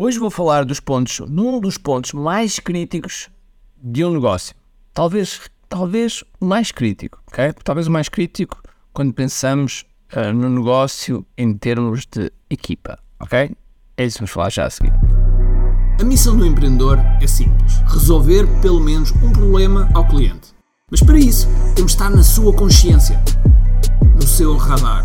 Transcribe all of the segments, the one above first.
Hoje vou falar dos pontos, num dos pontos mais críticos de um negócio. Talvez, talvez o mais crítico, ok? Talvez o mais crítico quando pensamos uh, no negócio em termos de equipa, ok? É isso que vamos falar já a seguir. A missão do empreendedor é simples: resolver pelo menos um problema ao cliente. Mas para isso, temos de estar na sua consciência, no seu radar.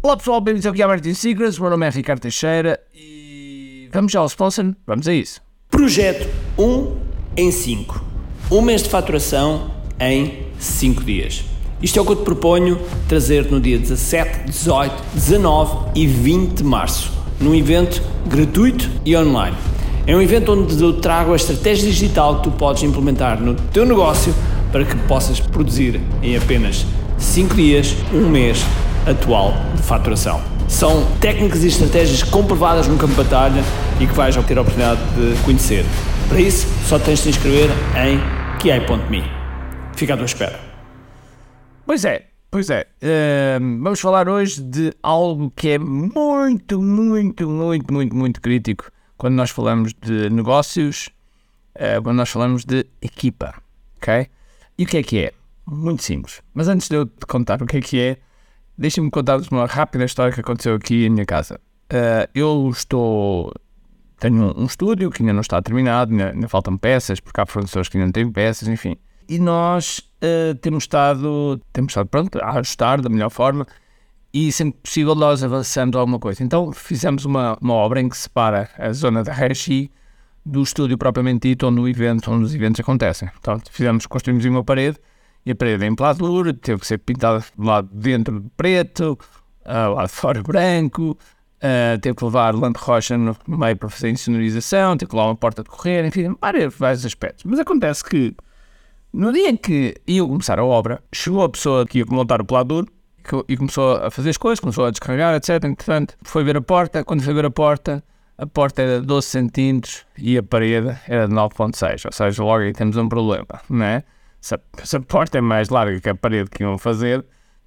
Olá pessoal, bem-vindos que é Marketing Secrets. Meu nome é Ricardo Teixeira e vamos já ao sponsor. Vamos a isso. Projeto 1 em 5. Um mês de faturação em 5 dias. Isto é o que eu te proponho trazer no dia 17, 18, 19 e 20 de março, num evento gratuito e online. É um evento onde eu trago a estratégia digital que tu podes implementar no teu negócio para que possas produzir em apenas 5 dias, um mês atual de faturação. São técnicas e estratégias comprovadas no campo de batalha e que vais ter a oportunidade de conhecer. Para isso, só tens de te inscrever em kiai.me. Fica à tua espera. Pois é, pois é. Uh, vamos falar hoje de algo que é muito, muito, muito, muito, muito crítico quando nós falamos de negócios, uh, quando nós falamos de equipa, ok? E o que é que é? Muito simples. Mas antes de eu te contar o que é que é, deixem-me contar-vos uma rápida história que aconteceu aqui em minha casa. Uh, eu estou. Tenho um, um estúdio que ainda não está terminado, ainda, ainda faltam peças, porque há fornecedores que ainda não têm peças, enfim e nós uh, temos estado, temos estado pronto, a ajustar da melhor forma e sempre possível nós avançando alguma coisa. Então fizemos uma, uma obra em que separa a zona da Hershey do estúdio propriamente dito, onde, o evento, onde os eventos acontecem. Então fizemos, construímos uma parede e a parede é em pladur, teve que ser pintada do lado de dentro de preto, uh, lado de fora branco, uh, teve que levar lamp rocha no meio para fazer insonorização, teve que levar uma porta de correr, enfim, vários, vários aspectos. Mas acontece que no dia em que ia começar a obra, chegou a pessoa que ia montar o pladur e começou a fazer as coisas, começou a descarregar, etc. Entretanto, foi ver a porta. Quando foi ver a porta, a porta era de 12 centímetros e a parede era de 9.6. Ou seja, logo aí temos um problema, não é? Se a, porta é mais larga que a parede que iam fazer,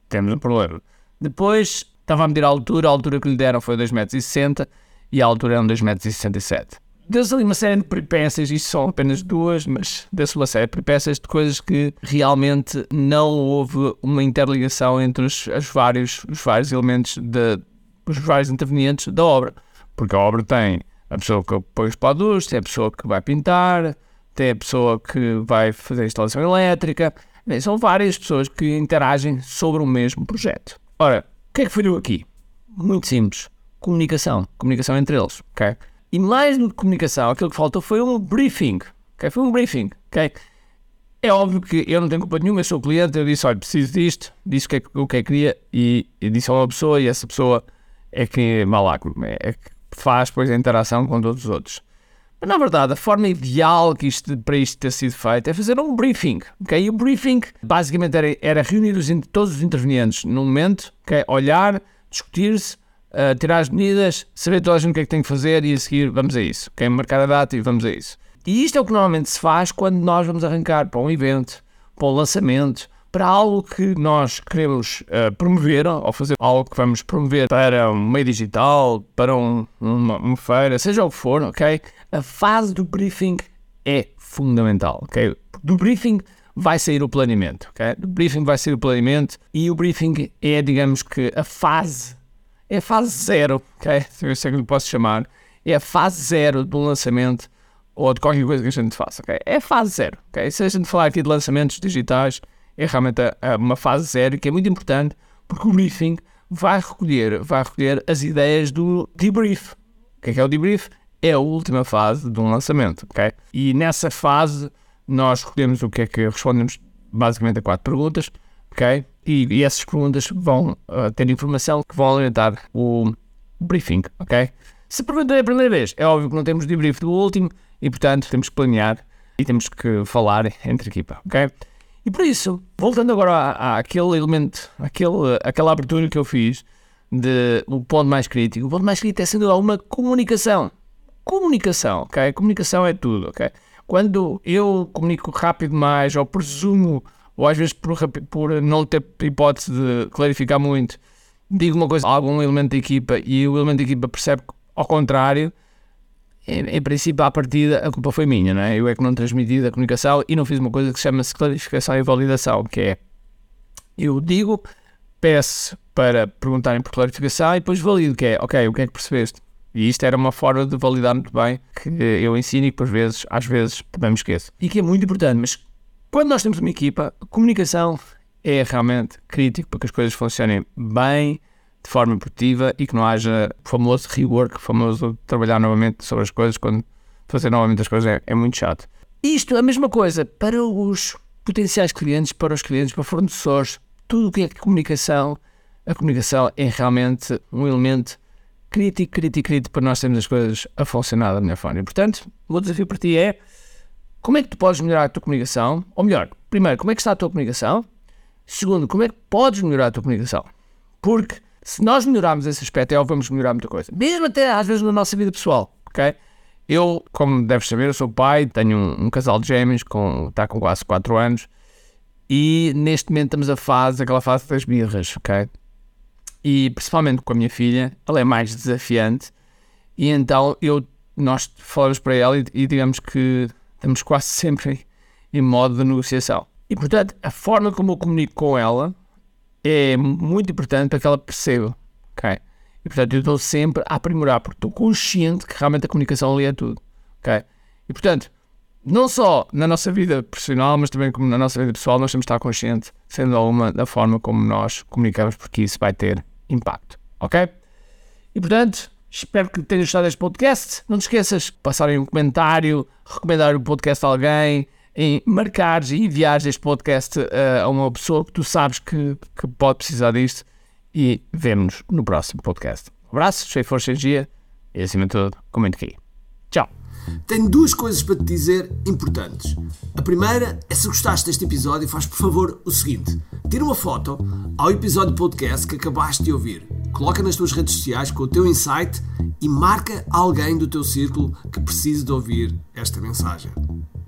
temos um problema. Depois, estava a medir a altura, a altura que lhe deram foi 2,60m e a altura era 2,67m deu-se ali uma série de peripécias, isto são apenas duas, mas deu-se uma série de peripécias de coisas que realmente não houve uma interligação entre os, os vários, os vários elementos, de, os vários intervenientes da obra. Porque a obra tem a pessoa que põe os padus, tem a pessoa que vai pintar, tem a pessoa que vai fazer a instalação elétrica, são várias pessoas que interagem sobre o mesmo projeto. Ora, o que é que falhou aqui? Muito simples. Comunicação. Comunicação entre eles, ok? E mais do que comunicação, aquilo que faltou foi um briefing. Okay? Foi um briefing. Okay? É óbvio que eu não tenho culpa nenhuma, eu sou cliente, eu disse, olha, preciso disto, disse o que é que, o que, é que queria e, e disse a uma pessoa e essa pessoa é que malaco, é que faz depois a interação com todos os outros. Na verdade, a forma ideal que isto, para isto ter sido feito é fazer um briefing. Okay? E o briefing basicamente era, era reunir os, todos os intervenientes num momento, okay? olhar, discutir-se, uh, tirar as medidas, saber toda a gente o que é que tem que fazer e a seguir vamos a isso. Quem marcar a data e vamos a isso. E isto é o que normalmente se faz quando nós vamos arrancar para um evento, para um lançamento, para algo que nós queremos uh, promover, ou fazer algo que vamos promover para um meio digital, para um, uma, uma, feira, seja o que for, ok? A fase do briefing é fundamental, ok? Do briefing vai sair o planeamento, ok? Do briefing vai sair o planeamento e o briefing é, digamos que, a fase é a fase zero, ok? Eu sei que lhe posso chamar. É a fase zero do lançamento ou de qualquer coisa que a gente faça, ok? É a fase zero, ok? Se a gente falar aqui de lançamentos digitais, é realmente a, a uma fase zero que é muito importante porque o briefing vai recolher, vai recolher as ideias do debrief. O que é, que é o debrief? É a última fase de um lançamento, ok? E nessa fase nós recolhemos o que é que respondemos basicamente a quatro perguntas ok? E, e essas perguntas vão uh, ter informação que vão alimentar o briefing, ok? Se perguntou a primeira vez, é óbvio que não temos debrief do último e, portanto, temos que planear e temos que falar entre equipa, ok? E por isso, voltando agora à, àquele elemento, àquele, àquela abertura que eu fiz de o ponto mais crítico, o ponto mais crítico é sendo alguma comunicação. Comunicação, ok? Comunicação é tudo, ok? Quando eu comunico rápido mais ou presumo, ou às vezes por, por não ter hipótese de clarificar muito, digo uma coisa a algum elemento da equipa e o elemento da equipa percebe ao contrário, em, princípio, à partida, a culpa foi minha, não é? Eu é que não transmiti a comunicação e não fiz uma coisa que chama-se clarificação e validação, que é eu digo, peço para perguntarem por clarificação e depois valido, que é, ok, o que é que percebeste? E isto era uma forma de validar muito bem que eu ensino e que por vezes, às vezes, também me esqueço. E que é muito importante, mas quando nós temos uma equipa, comunicação é realmente crítico para que as coisas funcionem bem, de forma produtiva e que não haja famoso rework, famoso trabalhar novamente sobre as coisas quando fazer novamente as coisas é, é muito chato. Isto é a mesma coisa para os potenciais clientes, para os clientes, para fornecedores, tudo o que é comunicação, a comunicação é realmente um elemento crítico, crítico, crítico para nós termos as coisas a funcionar da melhor forma. E, portanto, o meu desafio para ti é como é que tu podes melhorar a tua comunicação? Ou melhor, primeiro, como é que está a tua comunicação? Segundo, como é que podes melhorar a tua comunicação? Porque se nós melhorarmos esse aspecto, é vamos melhorar muita coisa. Mesmo até às vezes na nossa vida pessoal, ok? Eu, como deves saber, eu sou pai, tenho um, um casal de gêmeos, com, está com quase 4 anos, e neste momento estamos a fase, aquela fase das birras, ok? E principalmente com a minha filha, ela é mais desafiante, e então eu, nós falamos para ela e, e digamos que estamos quase sempre em modo de negociação. E portanto, a forma como eu comunico com ela é muito importante para que ela perceba, ok? E portanto eu estou sempre a aprimorar, porque estou consciente que realmente a comunicação ali é tudo, ok? E portanto, não só na nossa vida profissional, mas também como na nossa vida pessoal, nós temos de estar conscientes, sendo alguma da forma como nós comunicamos, porque isso vai ter impacto, ok? E portanto, espero que tenhas gostado deste podcast. Não te esqueças de passarem um comentário, recomendar o podcast a alguém, em marcares e enviares este podcast uh, a uma pessoa que tu sabes que, que pode precisar disto e vemo-nos no próximo podcast. Abraço, cheio de força e energia e acima de tudo, comente aqui. Tchau! Tenho duas coisas para te dizer importantes. A primeira é se gostaste deste episódio, faz por favor o seguinte: tira uma foto ao episódio podcast que acabaste de ouvir, coloca nas tuas redes sociais com o teu insight e marca alguém do teu círculo que precise de ouvir esta mensagem.